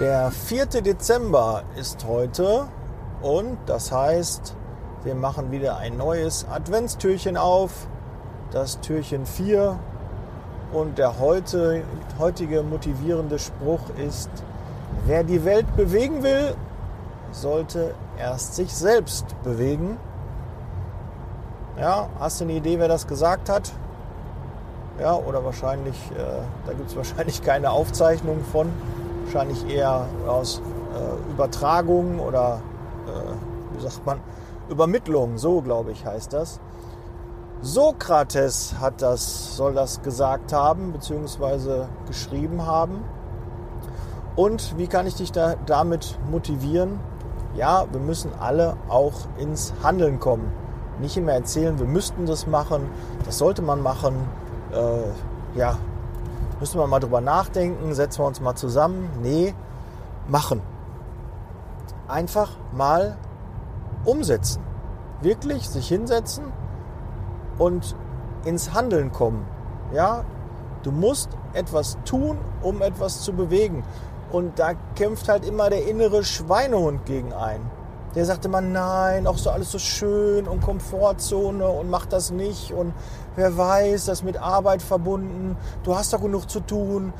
Der 4. Dezember ist heute und das heißt, wir machen wieder ein neues Adventstürchen auf, das Türchen 4. Und der heute, heutige motivierende Spruch ist, wer die Welt bewegen will, sollte erst sich selbst bewegen. Ja, hast du eine Idee, wer das gesagt hat? Ja, oder wahrscheinlich, äh, da gibt es wahrscheinlich keine Aufzeichnung von. Wahrscheinlich eher aus äh, Übertragung oder, äh, wie sagt man, Übermittlung, so glaube ich heißt das. Sokrates hat das, soll das gesagt haben, beziehungsweise geschrieben haben. Und wie kann ich dich da damit motivieren? Ja, wir müssen alle auch ins Handeln kommen. Nicht immer erzählen, wir müssten das machen, das sollte man machen. Äh, ja, müssen wir mal drüber nachdenken, setzen wir uns mal zusammen. Nee, machen. Einfach mal umsetzen. Wirklich sich hinsetzen und ins Handeln kommen. Ja, du musst etwas tun, um etwas zu bewegen. Und da kämpft halt immer der innere Schweinehund gegen ein. Der sagt immer, nein, auch so alles so schön und Komfortzone und mach das nicht und wer weiß, das mit Arbeit verbunden, du hast doch genug zu tun,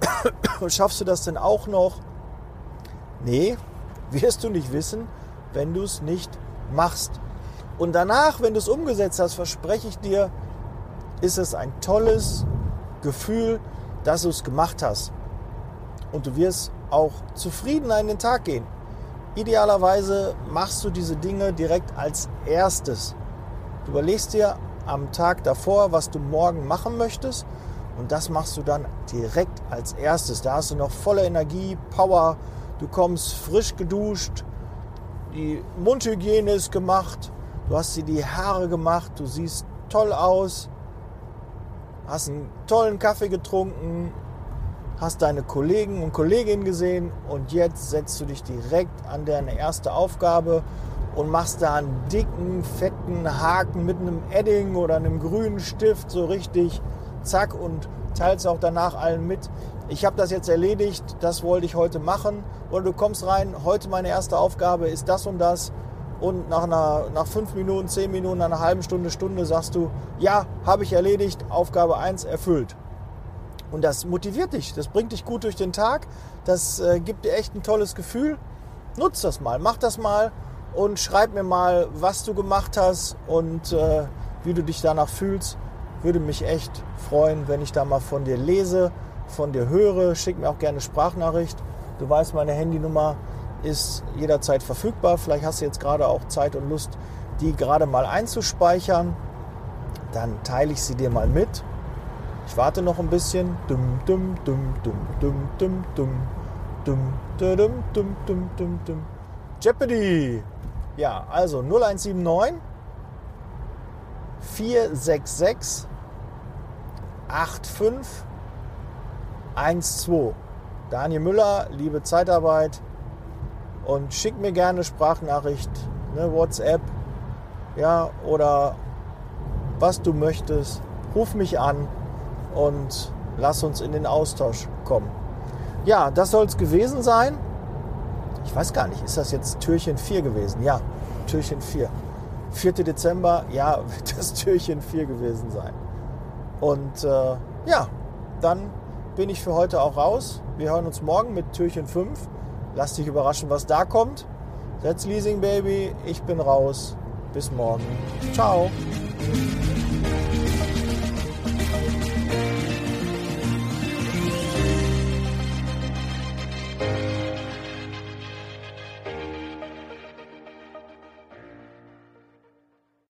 schaffst du das denn auch noch? Nee, wirst du nicht wissen, wenn du es nicht machst. Und danach, wenn du es umgesetzt hast, verspreche ich dir, ist es ein tolles Gefühl, dass du es gemacht hast. Und du wirst auch zufrieden an den Tag gehen. Idealerweise machst du diese Dinge direkt als erstes. Du überlegst dir am Tag davor, was du morgen machen möchtest und das machst du dann direkt als erstes. Da hast du noch volle Energie, Power, du kommst frisch geduscht, die Mundhygiene ist gemacht, du hast dir die Haare gemacht, du siehst toll aus, hast einen tollen Kaffee getrunken, hast deine Kollegen und Kolleginnen gesehen und jetzt setzt du dich direkt an deine erste Aufgabe und machst da einen dicken, fetten Haken mit einem Edding oder einem grünen Stift so richtig, zack, und teilst auch danach allen mit. Ich habe das jetzt erledigt, das wollte ich heute machen. Oder du kommst rein, heute meine erste Aufgabe ist das und das. Und nach, einer, nach fünf Minuten, zehn Minuten, einer halben Stunde, Stunde sagst du, ja, habe ich erledigt, Aufgabe 1 erfüllt. Und das motiviert dich, das bringt dich gut durch den Tag, das äh, gibt dir echt ein tolles Gefühl. Nutz das mal, mach das mal und schreib mir mal, was du gemacht hast und äh, wie du dich danach fühlst. Würde mich echt freuen, wenn ich da mal von dir lese, von dir höre. Schick mir auch gerne Sprachnachricht. Du weißt, meine Handynummer ist jederzeit verfügbar. Vielleicht hast du jetzt gerade auch Zeit und Lust, die gerade mal einzuspeichern. Dann teile ich sie dir mal mit ich warte noch ein bisschen. Dum, dum, dum, dum, dum, dum, dum, dum, dum, dum, dum, dum, dum. Jeopardy! Ja, also 0179 466 85 12. Daniel Müller, liebe Zeitarbeit und schick mir gerne Sprachnachricht, ne, WhatsApp, ja, oder was du möchtest. Ruf mich an und lass uns in den Austausch kommen. Ja, das soll es gewesen sein. Ich weiß gar nicht, ist das jetzt Türchen 4 gewesen? Ja, Türchen 4. 4. Dezember, ja, wird das Türchen 4 gewesen sein. Und äh, ja, dann bin ich für heute auch raus. Wir hören uns morgen mit Türchen 5. Lass dich überraschen, was da kommt. That's Leasing Baby. Ich bin raus. Bis morgen. Ciao.